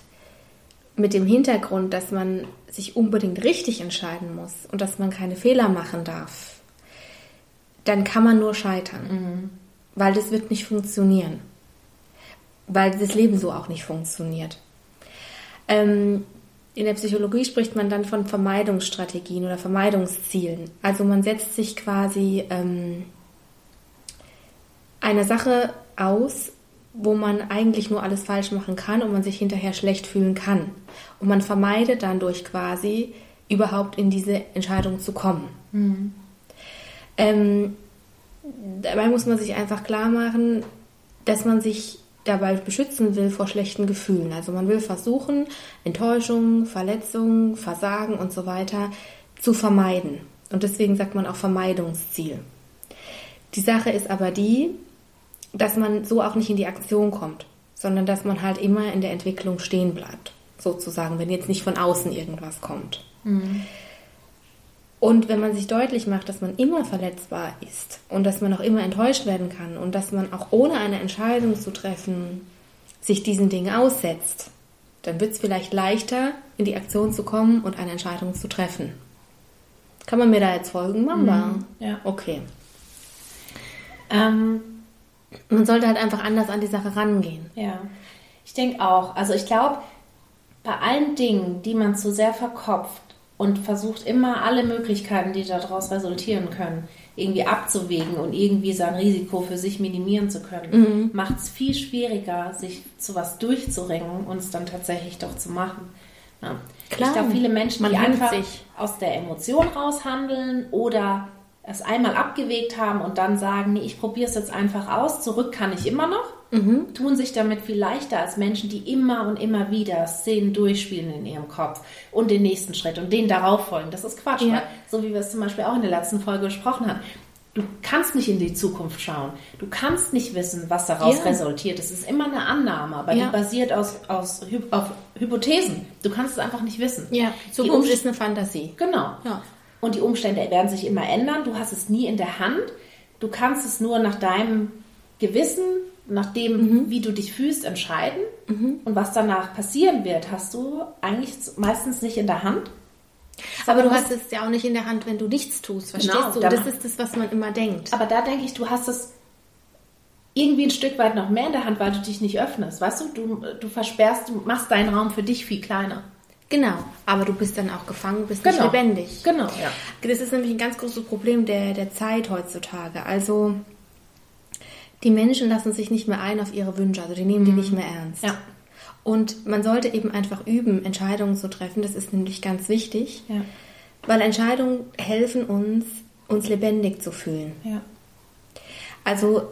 mit dem Hintergrund, dass man sich unbedingt richtig entscheiden muss und dass man keine Fehler machen darf, dann kann man nur scheitern. Weil das wird nicht funktionieren. Weil das Leben so auch nicht funktioniert. Ähm, in der Psychologie spricht man dann von Vermeidungsstrategien oder Vermeidungszielen. Also man setzt sich quasi ähm, eine Sache aus, wo man eigentlich nur alles falsch machen kann und man sich hinterher schlecht fühlen kann. Und man vermeidet dann durch quasi überhaupt in diese Entscheidung zu kommen. Ähm, dabei muss man sich einfach klar machen, dass man sich dabei beschützen will vor schlechten Gefühlen. Also man will versuchen, Enttäuschung, Verletzung, Versagen und so weiter zu vermeiden. Und deswegen sagt man auch Vermeidungsziel. Die Sache ist aber die, dass man so auch nicht in die Aktion kommt, sondern dass man halt immer in der Entwicklung stehen bleibt, sozusagen, wenn jetzt nicht von außen irgendwas kommt. Und wenn man sich deutlich macht, dass man immer verletzbar ist und dass man auch immer enttäuscht werden kann und dass man auch ohne eine Entscheidung zu treffen sich diesen Dingen aussetzt, dann wird es vielleicht leichter, in die Aktion zu kommen und eine Entscheidung zu treffen. Kann man mir da jetzt folgen, Mama? Ja. Okay. Ähm, Man sollte halt einfach anders an die Sache rangehen. Ja, ich denke auch. Also ich glaube, bei allen Dingen, die man zu sehr verkopft und versucht immer alle Möglichkeiten, die daraus resultieren können, irgendwie abzuwägen und irgendwie sein Risiko für sich minimieren zu können, macht es viel schwieriger, sich zu was durchzuringen und es dann tatsächlich doch zu machen. Ja. Klar. Ich glaube, viele Menschen, Man die einfach sich. aus der Emotion raushandeln oder es einmal abgewegt haben und dann sagen, nee, ich probiere es jetzt einfach aus, zurück kann ich immer noch, Mhm. tun sich damit viel leichter als Menschen, die immer und immer wieder Szenen durchspielen in ihrem Kopf und den nächsten Schritt und den darauf folgen. Das ist Quatsch, Ja. weil, so wie wir es zum Beispiel auch in der letzten Folge besprochen haben. Du kannst nicht in die Zukunft schauen. Du kannst nicht wissen, was daraus Ja. resultiert. Es ist immer eine Annahme, aber Ja. die basiert aus, aus, auf Hypothesen. Du kannst es einfach nicht wissen. Ja, Die Zukunft ist eine Fantasie. Genau. Ja. Und die Umstände werden sich immer ändern. Du hast es nie in der Hand. Du kannst es nur nach deinem Gewissen, nach dem, wie du dich fühlst, entscheiden. Und was danach passieren wird, hast du eigentlich meistens nicht in der Hand. Aber du hast es ja auch nicht in der Hand, wenn du nichts tust, verstehst Genau, du? da- Das ist das, was man immer denkt. Aber da denke ich, du hast es irgendwie ein Stück weit noch mehr in der Hand, weil du dich nicht öffnest. Weißt du, du, du versperrst, du machst deinen Raum für dich viel kleiner. Genau, aber du bist dann auch gefangen, bist nicht Genau. lebendig. Genau, ja. Das ist nämlich ein ganz großes Problem der, der Zeit heutzutage. Also die Menschen lassen sich nicht mehr ein auf ihre Wünsche, also die nehmen die nicht mehr ernst. Mhm. Ja. Und man sollte eben einfach üben, Entscheidungen zu treffen. Das ist nämlich ganz wichtig, Ja. weil Entscheidungen helfen uns, uns lebendig zu fühlen. Ja. Also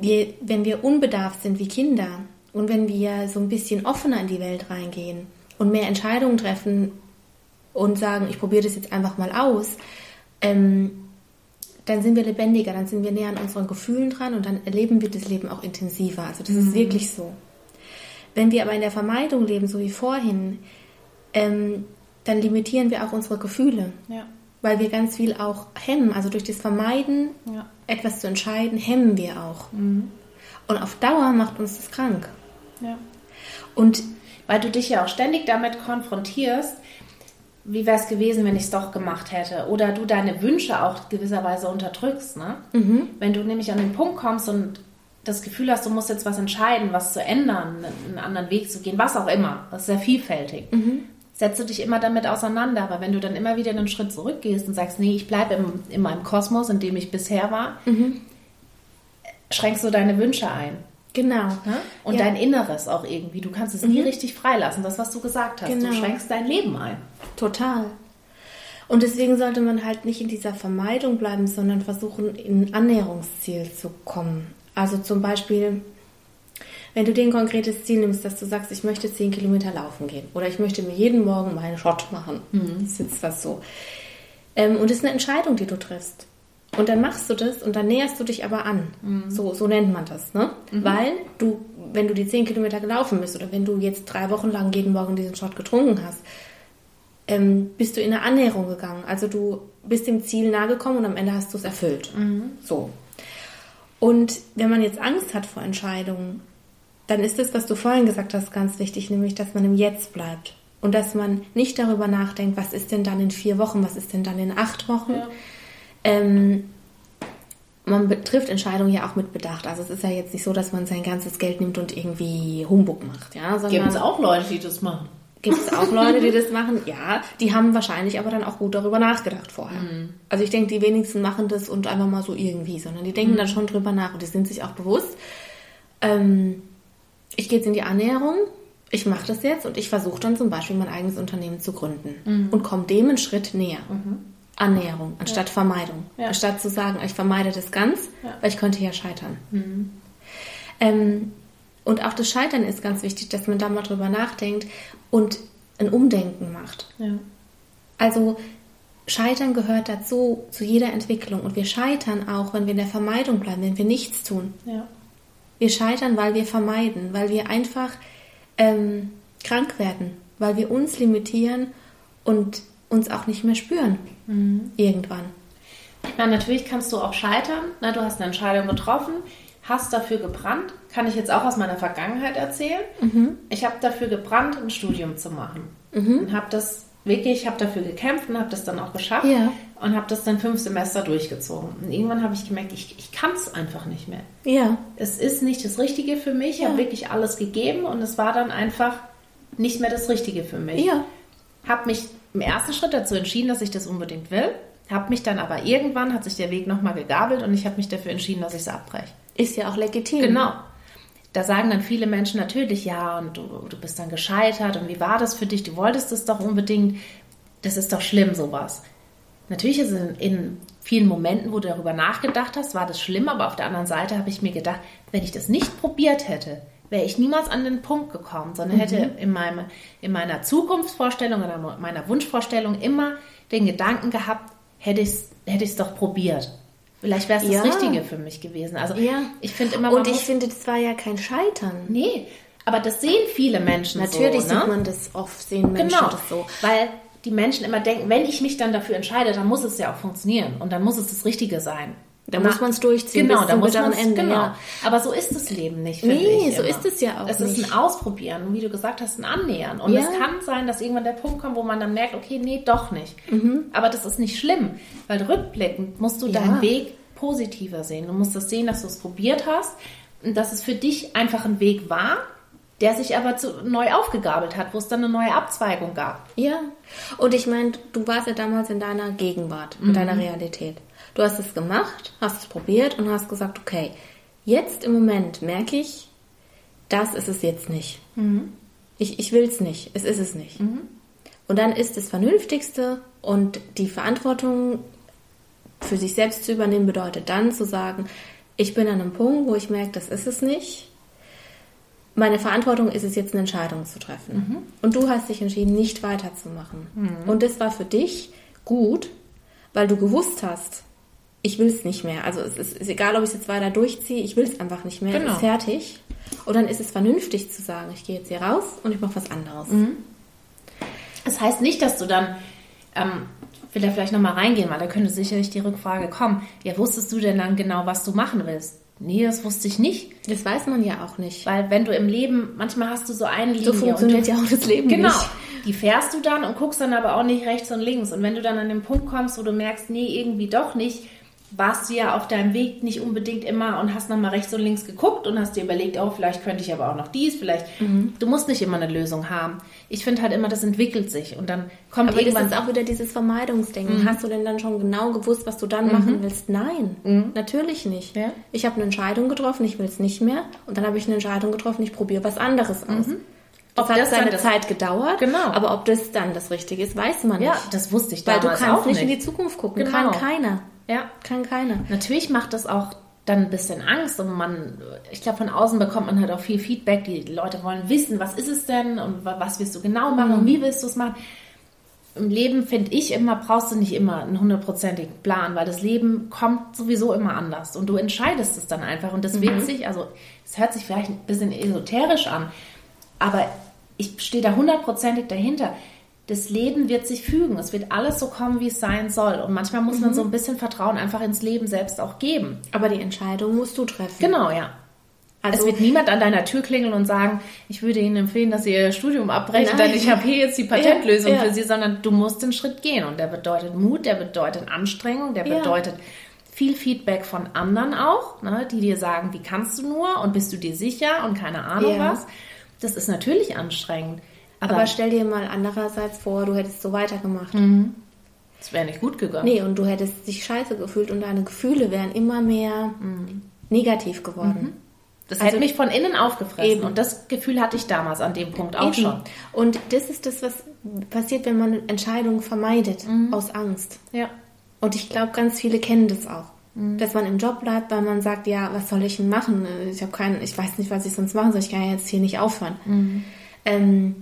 wir, wenn wir unbedarft sind wie Kinder und wenn wir so ein bisschen offener in die Welt reingehen und mehr Entscheidungen treffen und sagen, ich probiere das jetzt einfach mal aus, ähm, dann sind wir lebendiger, dann sind wir näher an unseren Gefühlen dran und dann erleben wir das Leben auch intensiver. Also das ist wirklich so. Wenn wir aber in der Vermeidung leben, so wie vorhin, ähm, dann limitieren wir auch unsere Gefühle, Ja. weil wir ganz viel auch hemmen. Also durch das Vermeiden, Ja. etwas zu entscheiden, hemmen wir auch. Und auf Dauer macht uns das krank. Ja. Und weil du dich ja auch ständig damit konfrontierst, wie wäre es gewesen, wenn ich es doch gemacht hätte? Oder du deine Wünsche auch gewisserweise unterdrückst. Ne? Mhm. Wenn du nämlich an den Punkt kommst und das Gefühl hast, du musst jetzt was entscheiden, was zu ändern, einen anderen Weg zu gehen, was auch immer, das ist sehr vielfältig, Mhm. setzt du dich immer damit auseinander. Aber wenn du dann immer wieder einen Schritt zurückgehst und sagst, nee, ich bleibe in meinem Kosmos, in dem ich bisher war, Mhm. schränkst du deine Wünsche ein. Genau. Ne? Und Ja. dein Inneres auch irgendwie. Du kannst es nie richtig freilassen, das, was du gesagt hast. Genau. Du schränkst dein Leben ein. Total. Und deswegen sollte man halt nicht in dieser Vermeidung bleiben, sondern versuchen, in ein Annäherungsziel zu kommen. Also zum Beispiel, wenn du dir ein konkretes Ziel nimmst, dass du sagst, ich möchte 10 Kilometer laufen gehen oder ich möchte mir jeden Morgen meinen Shot machen. Das ist jetzt was so. Ähm, und das ist eine Entscheidung, die du triffst. Und dann machst du das und dann näherst du dich aber an. So, so nennt man das, ne? Weil du, wenn du die 10 Kilometer gelaufen bist oder wenn du jetzt drei Wochen lang jeden Morgen diesen Shot getrunken hast, ähm, bist du in eine Annäherung gegangen. Also du bist dem Ziel nahe gekommen und am Ende hast du es erfüllt. So. Und wenn man jetzt Angst hat vor Entscheidungen, dann ist das, was du vorhin gesagt hast, ganz wichtig, nämlich, dass man im Jetzt bleibt. Und dass man nicht darüber nachdenkt, was ist denn dann in vier Wochen, was ist denn dann in acht Wochen. Ja. Ähm, man betrifft Entscheidungen ja auch mit Bedacht. Also es ist ja jetzt nicht so, dass man sein ganzes Geld nimmt und irgendwie Humbug macht. Ja, Gibt es auch Leute, die das machen? Gibt es auch Leute, die das machen? Ja, die haben wahrscheinlich aber dann auch gut darüber nachgedacht vorher. Also ich denke, die wenigsten machen das und einfach mal so irgendwie, sondern die denken dann schon drüber nach und die sind sich auch bewusst. Ähm, ich gehe jetzt in die Annäherung, ich mache das jetzt und ich versuche dann zum Beispiel mein eigenes Unternehmen zu gründen und komme dem einen Schritt näher. Annäherung anstatt Vermeidung. Ja. Anstatt zu sagen, ich vermeide das ganz, Ja. weil ich könnte ja scheitern. Ähm, und auch das Scheitern ist ganz wichtig, dass man da mal drüber nachdenkt und ein Umdenken macht. Ja. Also Scheitern gehört dazu, zu jeder Entwicklung. Und wir scheitern auch, wenn wir in der Vermeidung bleiben, wenn wir nichts tun. Ja. Wir scheitern, weil wir vermeiden, weil wir einfach ähm, krank werden, weil wir uns limitieren und uns auch nicht mehr spüren. Irgendwann. Ich meine, natürlich kannst du auch scheitern. Ne? Du hast eine Entscheidung getroffen, hast dafür gebrannt. Kann ich jetzt auch aus meiner Vergangenheit erzählen. Ich habe dafür gebrannt, ein Studium zu machen. Und habe das wirklich, habe dafür gekämpft und habe das dann auch geschafft. Ja. Und habe das dann fünf Semester durchgezogen. Und irgendwann habe ich gemerkt, ich, ich kann es einfach nicht mehr. Ja. Es ist nicht das Richtige für mich. Ich Ja. habe wirklich alles gegeben und es war dann einfach nicht mehr das Richtige für mich. Ja. Habe mich im ersten Schritt dazu entschieden, dass ich das unbedingt will. Habe mich dann aber irgendwann, hat sich der Weg nochmal gegabelt und ich habe mich dafür entschieden, dass ich es abbreche. Ist ja auch legitim. Genau. Da sagen dann viele Menschen natürlich, ja, und du, du bist dann gescheitert und wie war das für dich? Du wolltest es doch unbedingt. Das ist doch schlimm, sowas. Natürlich ist es in, in vielen Momenten, wo du darüber nachgedacht hast, war das schlimm, aber auf der anderen Seite habe ich mir gedacht, wenn ich das nicht probiert hätte, wäre ich niemals an den Punkt gekommen, sondern hätte in, meinem, in meiner Zukunftsvorstellung oder meiner Wunschvorstellung immer den Gedanken gehabt, hätte ich es hätte ich's doch probiert. Vielleicht wäre es Ja. das Richtige für mich gewesen. Also Ja. ich finde immer, Und ich finde, das war ja kein Scheitern. Nee, aber das sehen viele Menschen Natürlich so. ne? sieht man das oft, sehen Menschen Genau, das so. weil die Menschen immer denken, wenn ich mich dann dafür entscheide, dann muss es ja auch funktionieren und dann muss es das Richtige sein. Da muss man's durchziehen Genau, bis da zum muss man Ende, Genau. ja. Aber so ist das Leben nicht. Nee, so immer. ist es ja auch Es ist ein Ausprobieren wie du gesagt hast, ein Annähern. Und Ja. es kann sein, dass irgendwann der Punkt kommt, wo man dann merkt, okay, nee, doch nicht. Aber das ist nicht schlimm, weil rückblickend musst du Mhm. Ja. deinen Weg positiver sehen. Du musst das sehen, dass du es probiert hast und dass es für dich einfach ein Weg war, der sich aber zu, neu aufgegabelt hat, wo es dann eine neue Abzweigung gab. Ja. Und ich meine, du warst ja damals in deiner Gegenwart, in deiner Realität. Du hast es gemacht, hast es probiert und hast gesagt, okay, jetzt im Moment merke ich, das ist es jetzt nicht. Ich, ich will es nicht, es ist es nicht. Und dann ist das Vernünftigste und die Verantwortung für sich selbst zu übernehmen bedeutet dann zu sagen, ich bin an einem Punkt, wo ich merke, das ist es nicht. Meine Verantwortung ist es jetzt, eine Entscheidung zu treffen. Und du hast dich entschieden, nicht weiterzumachen. Und das war für dich gut, weil du gewusst hast, ich will es nicht mehr. Also es ist, ist egal, ob ich es jetzt weiter durchziehe, ich will es einfach nicht mehr. Es Genau. ist fertig. Und dann ist es vernünftig zu sagen, ich gehe jetzt hier raus und ich mache was anderes. Das heißt nicht, dass du dann, ähm, will da vielleicht nochmal reingehen, weil da könnte sicherlich die Rückfrage kommen, ja, wusstest du denn dann genau, was du machen willst? Nee, das wusste ich nicht. Das weiß man ja auch nicht. Weil wenn du im Leben, manchmal hast du so eine Linie. So funktioniert ja auch das Leben genau, nicht. Die fährst du dann und guckst dann aber auch nicht rechts und links. Und wenn du dann an den Punkt kommst, wo du merkst, nee, irgendwie doch nicht, warst du ja auf deinem Weg nicht unbedingt immer und hast nochmal rechts und links geguckt und hast dir überlegt, oh, vielleicht könnte ich aber auch noch dies, vielleicht. Mhm. Du musst nicht immer eine Lösung haben. Ich finde halt immer, das entwickelt sich und dann kommt Aber das irgendwann ist auch wieder dieses Vermeidungsdenken. Mhm. Hast du denn dann schon genau gewusst, was du dann machen willst? Nein, natürlich nicht. Ja. Ich habe eine Entscheidung getroffen, ich will es nicht mehr. Und dann habe ich eine Entscheidung getroffen, ich probiere was anderes aus. Das Mhm. Ob hat das seine das- Zeit gedauert, Genau. aber ob das dann das Richtige ist, weiß man Ja, nicht. das wusste ich Weil damals du kannst auch nicht in die nicht. Zukunft gucken. Genau. Kann keiner. Ja. Kann keiner. Natürlich macht das auch dann ein bisschen Angst und man, ich glaube, von außen bekommt man halt auch viel Feedback. Die Leute wollen wissen, was ist es denn und wa- was willst du genau machen und wie willst du es machen. Im Leben finde ich immer, brauchst du nicht immer einen hundertprozentigen Plan, weil das Leben kommt sowieso immer anders und du entscheidest es dann einfach. Und das wird sich, also es hört sich vielleicht ein bisschen esoterisch an, aber ich stehe da hundertprozentig dahinter. Das Leben wird sich fügen. Es wird alles so kommen, wie es sein soll. Und manchmal muss man so ein bisschen Vertrauen einfach ins Leben selbst auch geben. Aber die Entscheidung musst du treffen. Genau, ja. Also es wird niemand an deiner Tür klingeln und sagen, ich würde Ihnen empfehlen, dass Sie Ihr Studium abbrechen, denn ich habe hier jetzt die Patentlösung Ja, ja. für Sie, sondern du musst den Schritt gehen. Und der bedeutet Mut, der bedeutet Anstrengung, der Ja. bedeutet viel Feedback von anderen auch, ne, die dir sagen, wie kannst du nur und bist du dir sicher und keine Ahnung was. Das ist natürlich anstrengend. Aber, aber stell dir mal andererseits vor, du hättest so weitergemacht. es wäre nicht gut gegangen. Nee, und du hättest dich scheiße gefühlt und deine Gefühle wären immer mehr negativ geworden. Das Also- hätte mich von innen aufgefressen. Eben. Und das Gefühl hatte ich damals an dem Punkt auch Eben. schon. Und das ist das, was passiert, wenn man Entscheidungen vermeidet Mhm. aus Angst. Ja. Und ich glaube, ganz viele kennen das auch. Mhm. Dass man im Job bleibt, weil man sagt, ja, was soll ich denn machen? Ich habe keinen, ich weiß nicht, was ich sonst machen soll. Ich kann ja jetzt hier nicht aufhören. Mhm. Ähm,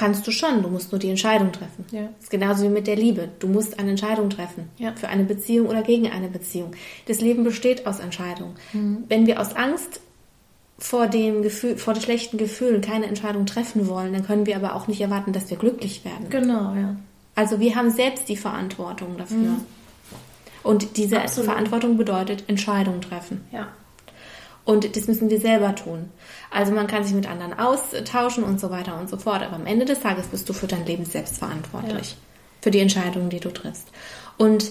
kannst du schon, du musst nur die Entscheidung treffen. Ja. Das ist genauso wie mit der Liebe. Du musst eine Entscheidung treffen. Ja. Für eine Beziehung oder gegen eine Beziehung. Das Leben besteht aus Entscheidungen. Mhm. Wenn wir aus Angst vor dem Gefühl, vor den schlechten Gefühlen keine Entscheidung treffen wollen, dann können wir aber auch nicht erwarten, dass wir glücklich werden. Genau, ja. Also wir haben selbst die Verantwortung dafür. Und diese Mhm. Absolut. Verantwortung bedeutet Entscheidungen treffen. Ja. Und das müssen wir selber tun. Also man kann sich mit anderen austauschen und so weiter und so fort. Aber am Ende des Tages bist du für dein Leben selbst verantwortlich. Ja. Für die Entscheidungen, die du triffst. Und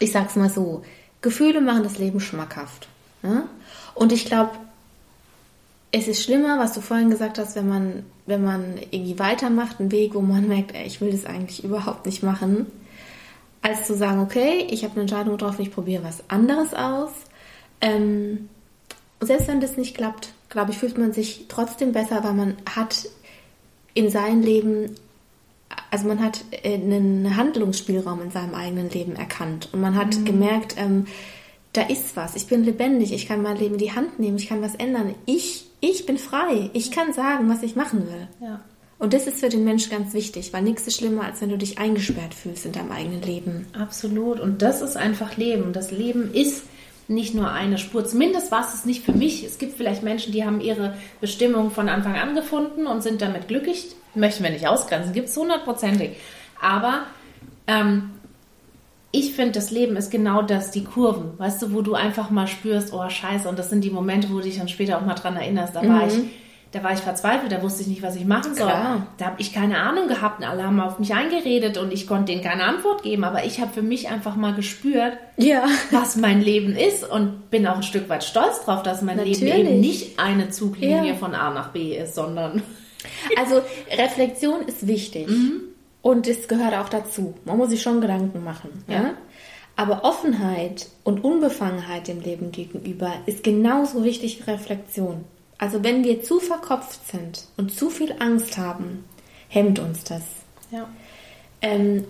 ich sag's mal so, Gefühle machen das Leben schmackhaft. Ne? Und ich glaube, es ist schlimmer, was du vorhin gesagt hast, wenn man, wenn man irgendwie weitermacht, einen Weg, wo man merkt, ey, ich will das eigentlich überhaupt nicht machen, als zu sagen, okay, ich habe eine Entscheidung getroffen, ich probiere was anderes aus. Ähm, und selbst wenn das nicht klappt, glaube ich, fühlt man sich trotzdem besser, weil man hat in seinem Leben, also man hat äh, einen Handlungsspielraum in seinem eigenen Leben erkannt und man hat gemerkt, ähm, da ist was, ich bin lebendig, ich kann mein Leben in die Hand nehmen, ich kann was ändern, ich, ich bin frei, ich kann sagen, was ich machen will. Ja. Und das ist für den Mensch ganz wichtig, weil nichts ist schlimmer, als wenn du dich eingesperrt fühlst in deinem eigenen Leben. Absolut. Und das ist einfach Leben. Das Leben ist nicht nur eine Spur. Zumindest war es es nicht für mich. Es gibt vielleicht Menschen, die haben ihre Bestimmung von Anfang an gefunden und sind damit glücklich. Möchten wir nicht ausgrenzen, gibt es hundertprozentig. Aber ähm, ich finde, das Leben ist genau das, die Kurven. Weißt du, wo du einfach mal spürst, oh scheiße, und das sind die Momente, wo du dich dann später auch mal dran erinnerst. Da war ich, da war ich verzweifelt, da wusste ich nicht, was ich machen soll. Klar. Da habe ich keine Ahnung gehabt und alle haben auf mich eingeredet und ich konnte denen keine Antwort geben. Aber ich habe für mich einfach mal gespürt, Ja. was mein Leben ist und bin auch ein Stück weit stolz drauf, dass mein Leben Natürlich. eben nicht eine Zuglinie Ja. von A nach B ist, sondern Also Reflexion ist wichtig. Und es gehört auch dazu. Man muss sich schon Gedanken machen. Ja. Ja. Aber Offenheit und Unbefangenheit dem Leben gegenüber ist genauso wichtig wie Reflexion. Also wenn wir zu verkopft sind und zu viel Angst haben, hemmt uns das. ja. Ähm,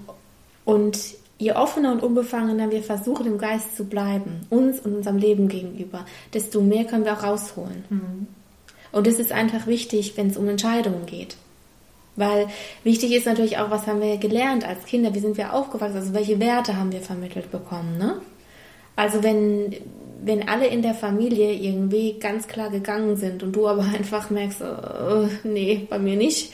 und je offener und unbefangener wir versuchen, im Geist zu bleiben, uns und unserem Leben gegenüber, desto mehr können wir auch rausholen. Und das ist einfach wichtig, wenn es um Entscheidungen geht. Weil wichtig ist natürlich auch, was haben wir gelernt als Kinder, wie sind wir aufgewachsen, also welche Werte haben wir vermittelt bekommen. Ne? Also wenn, wenn alle in der Familie irgendwie ganz klar gegangen sind und du aber einfach merkst, äh, nee, bei mir nicht,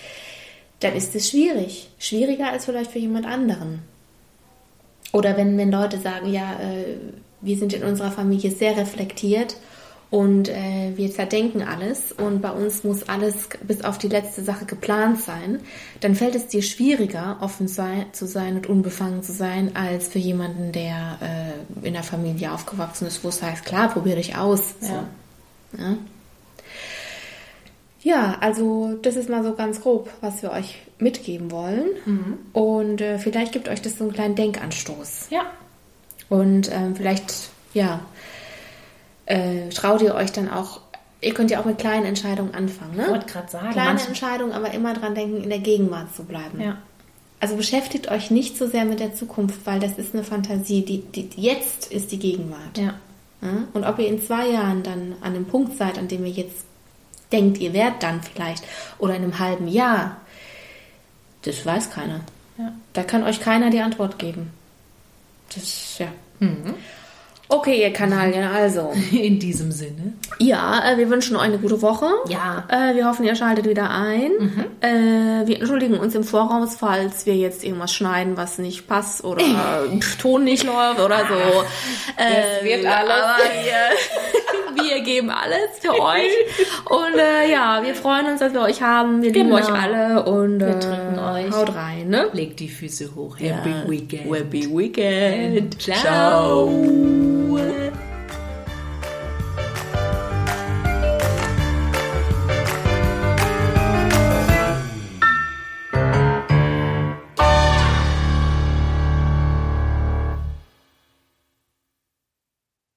dann ist es schwierig. Schwieriger als vielleicht für jemand anderen. Oder wenn, wenn Leute sagen, ja, äh, wir sind in unserer Familie sehr reflektiert und äh, wir zerdenken alles und bei uns muss alles bis auf die letzte Sache geplant sein, dann fällt es dir schwieriger, offen sei, zu sein und unbefangen zu sein, als für jemanden, der äh, in der Familie aufgewachsen ist, wo es heißt, klar, probier dich aus. So. Ja. Ja. ja, also das ist mal so ganz grob, was wir euch mitgeben wollen. Und äh, vielleicht gibt euch das so einen kleinen Denkanstoß. Ja. Und ähm, vielleicht, ja, äh, traut ihr euch dann auch, ihr könnt ja auch mit kleinen Entscheidungen anfangen, Ich ne? wollte gerade sagen, Kleine Entscheidungen, aber immer dran denken, in der Gegenwart zu bleiben. Ja. Also beschäftigt euch nicht so sehr mit der Zukunft, weil das ist eine Fantasie. Die, die, jetzt ist die Gegenwart. Ja. Und ob ihr in zwei Jahren dann an dem Punkt seid, an dem ihr jetzt denkt, ihr wärt dann vielleicht, oder in einem halben Jahr, das weiß keiner. Ja. Da kann euch keiner die Antwort geben. Das, ja. Mhm. Okay, ihr Kanalien, also. In diesem Sinne. Ja, äh, wir wünschen euch eine gute Woche. Ja. Äh, wir hoffen, ihr schaltet wieder ein. Äh, wir entschuldigen uns im Voraus, falls wir jetzt irgendwas schneiden, was nicht passt oder Ton nicht läuft oder so. Es wird alles. Wir, wir geben alles für euch. Und äh, ja, wir freuen uns, dass wir euch haben. Wir lieben Genau. euch alle und Wir äh, euch. haut rein. Ne? Legt die Füße hoch. Happy Weekend. Happy Weekend. Ciao. away.